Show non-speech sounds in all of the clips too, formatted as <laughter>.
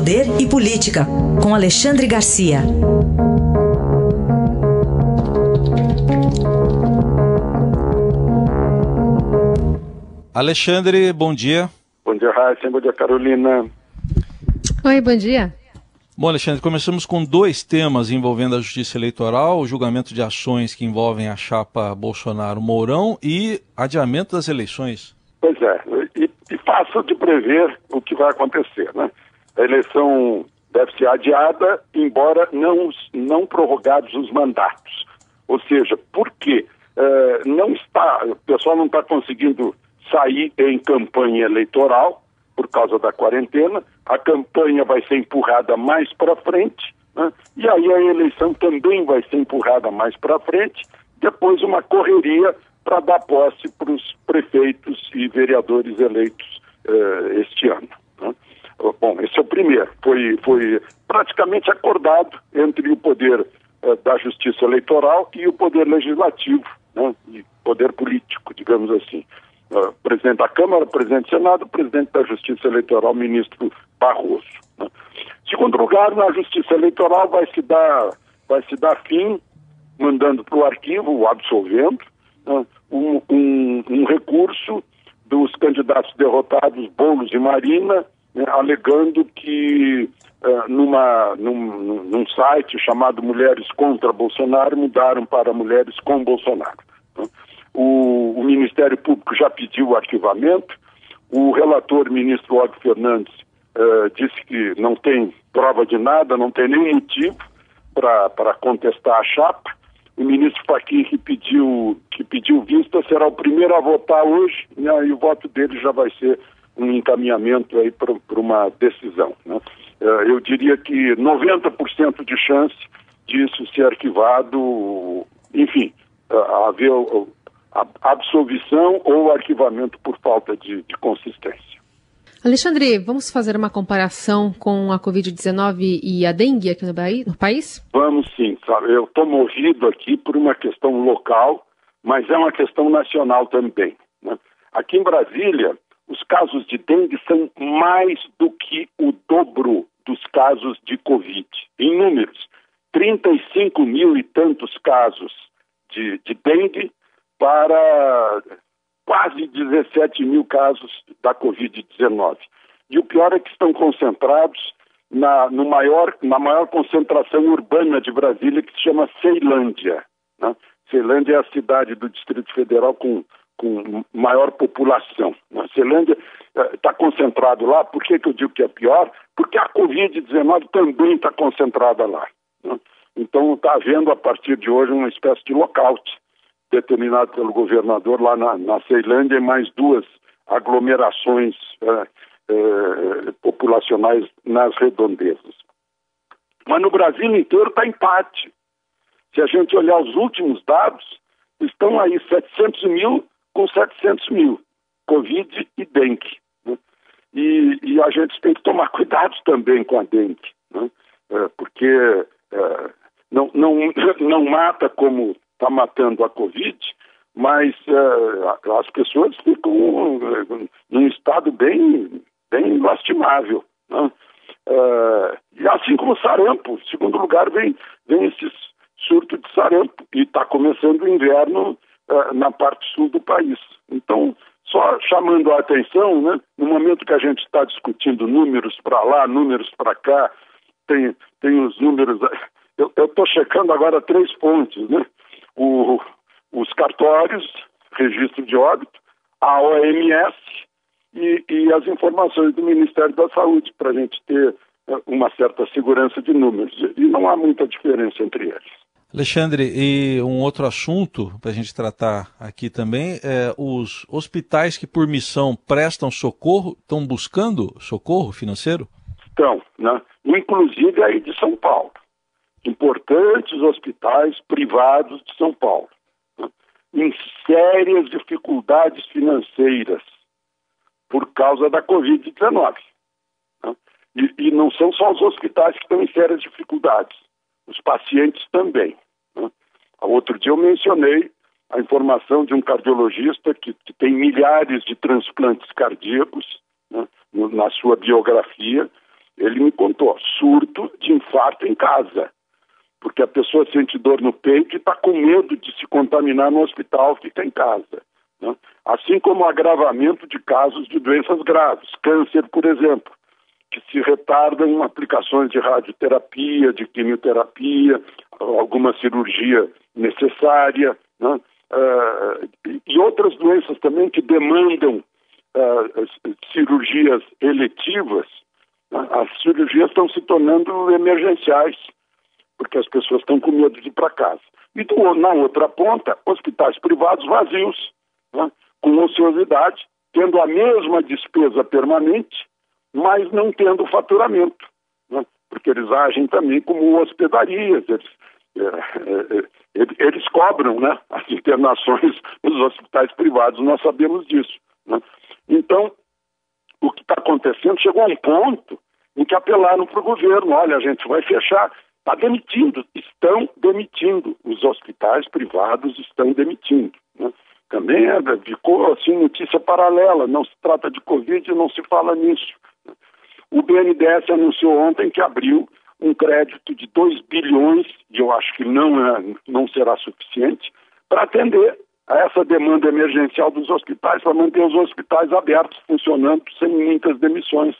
Poder e Política, com Alexandre Garcia. Alexandre, bom dia. Bom dia, Raíssa. Bom dia, Carolina. Oi, bom dia. Bom, Alexandre, começamos com dois temas envolvendo a justiça eleitoral: o julgamento de ações que envolvem a chapa Bolsonaro-Mourão e adiamento das eleições. Pois é, e, e fácil de prever o que vai acontecer, né? A eleição deve ser adiada, embora não, não prorrogados os mandatos. Ou seja, por quê? Uh, não está, o pessoal não está conseguindo sair em campanha eleitoral por causa da quarentena, a campanha vai ser empurrada mais para frente, né? e aí a eleição também vai ser empurrada mais para frente, depois uma correria para dar posse para os prefeitos e vereadores eleitos uh, este ano. Bom, esse é o primeiro. Foi, foi praticamente acordado entre o poder uh, da justiça eleitoral e o poder legislativo, né? e poder político, digamos assim. Uh, presidente da Câmara, presidente do Senado, presidente da Justiça Eleitoral, ministro Barroso. Né? Segundo lugar, na Justiça Eleitoral vai se dar, vai se dar fim, mandando para o arquivo, absolvendo, né? um, um, um, recurso dos candidatos derrotados, Boulos e Marina, né? alegando que uh, numa, num, num site chamado Mulheres contra Bolsonaro mudaram para Mulheres com Bolsonaro. Né? O, o, Ministério Público já pediu o arquivamento. O relator, ministro Og Fernandes, uh, disse que não tem prova de nada, não tem nenhum motivo para contestar a chapa. O ministro Fachin, que pediu, que pediu vista, será o primeiro a votar hoje, né, e o voto dele já vai ser um encaminhamento aí para uma decisão. Né? Uh, eu diria que 90% de chance disso ser arquivado, enfim, uh, haver absolvição ou arquivamento por falta de, de consistência. Alexandre, vamos fazer uma comparação com a Covid-19 e a dengue aqui no, país? Vamos sim, sabe? Eu estou movido aqui por uma questão local, mas é uma questão nacional também. Né? Aqui em Brasília, os casos de dengue são mais do que o dobro dos casos de Covid. Em números, 35 mil e tantos casos de, de dengue para quase 17 mil casos da Covid-19. E o pior é que estão concentrados na, no maior, na maior concentração urbana de Brasília, que se chama Ceilândia. Né? Ceilândia é a cidade do Distrito Federal com, com maior população. Né? Ceilândia está eh, concentrado lá. Por que, que eu digo que é pior? Porque a Covid-19 também está concentrada lá. Né? Então está havendo, a partir de hoje, uma espécie de lockout determinado pelo governador lá na, na Ceilândia e mais duas aglomerações é, é, populacionais nas redondezas. Mas no Brasil inteiro está empate. Se a gente olhar os últimos dados, estão aí 700 mil com 700 mil, Covid e dengue. Né? E, e, a gente tem que tomar <laughs> cuidado também com a dengue, né? é, porque é, não, não, <laughs> não mata como está matando a Covid, mas uh, as pessoas ficam uh, num estado bem, bem lastimável. Né? Uh, e assim como sarampo, em segundo lugar vem, vem esse surto de sarampo, e está começando o inverno uh, na parte sul do país. Então, só chamando a atenção, né, no momento que a gente está discutindo números para lá, números para cá, tem, tem os números. Eu estou checando agora três pontos, né? o, os cartórios, registro de óbito, a OMS e, e as informações do Ministério da Saúde, para a gente ter eh, uma certa segurança de números. E não há muita diferença entre eles. Alexandre, e um outro assunto para a gente tratar aqui também é os hospitais que por missão prestam socorro, estão buscando socorro financeiro? Estão, né? inclusive aí de São Paulo importantes hospitais privados de São Paulo, né, em sérias dificuldades financeiras por causa da Covid-19. Né, e, e, não são só os hospitais que estão em sérias dificuldades, os pacientes também. Né. Outro dia eu mencionei a informação de um cardiologista que, que tem milhares de transplantes cardíacos né, na sua biografia Ele me contou, surto de infarto em casa, porque a pessoa sente dor no peito e está com medo de se contaminar no hospital, fica em casa. Né? Assim como o agravamento de casos de doenças graves, câncer, por exemplo, que se retardam aplicações de radioterapia, de quimioterapia, alguma cirurgia necessária, né? uh, e outras doenças também que demandam uh, cirurgias eletivas, né? as cirurgias estão se tornando emergenciais, porque as pessoas estão com medo de ir para casa. E do, na outra ponta, hospitais privados vazios, né? com ociosidade, tendo a mesma despesa permanente, mas não tendo faturamento, né? porque eles agem também como hospedarias, eles, é, é, é eles cobram né, as internações <laughs> nos hospitais privados, nós sabemos disso. Né? Então, o que está acontecendo chegou a um ponto em que apelaram para o governo: olha, a gente vai fechar. Está demitindo, estão demitindo. Os hospitais privados estão demitindo. Né? Também é, ficou assim notícia paralela, não se trata de Covid, não se fala nisso. O BNDES anunciou ontem que abriu um crédito de 2 bilhões, e eu acho que não, é, não será suficiente, para atender a essa demanda emergencial dos hospitais, para manter os hospitais abertos, funcionando sem muitas demissões.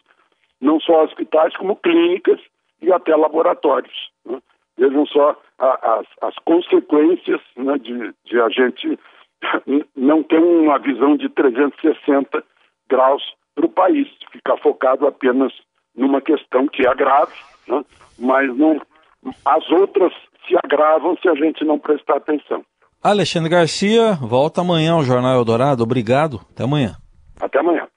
Não só hospitais, como clínicas e até laboratórios. Né? Vejam só a, as, as, consequências né, de, de a gente <laughs> não ter uma visão de 360 graus para o país, ficar focado apenas numa questão que é grave, né? mas não, as outras se agravam se a gente não prestar atenção. Alexandre Garcia, volta amanhã ao Jornal Eldorado. Obrigado. Até amanhã. Até amanhã.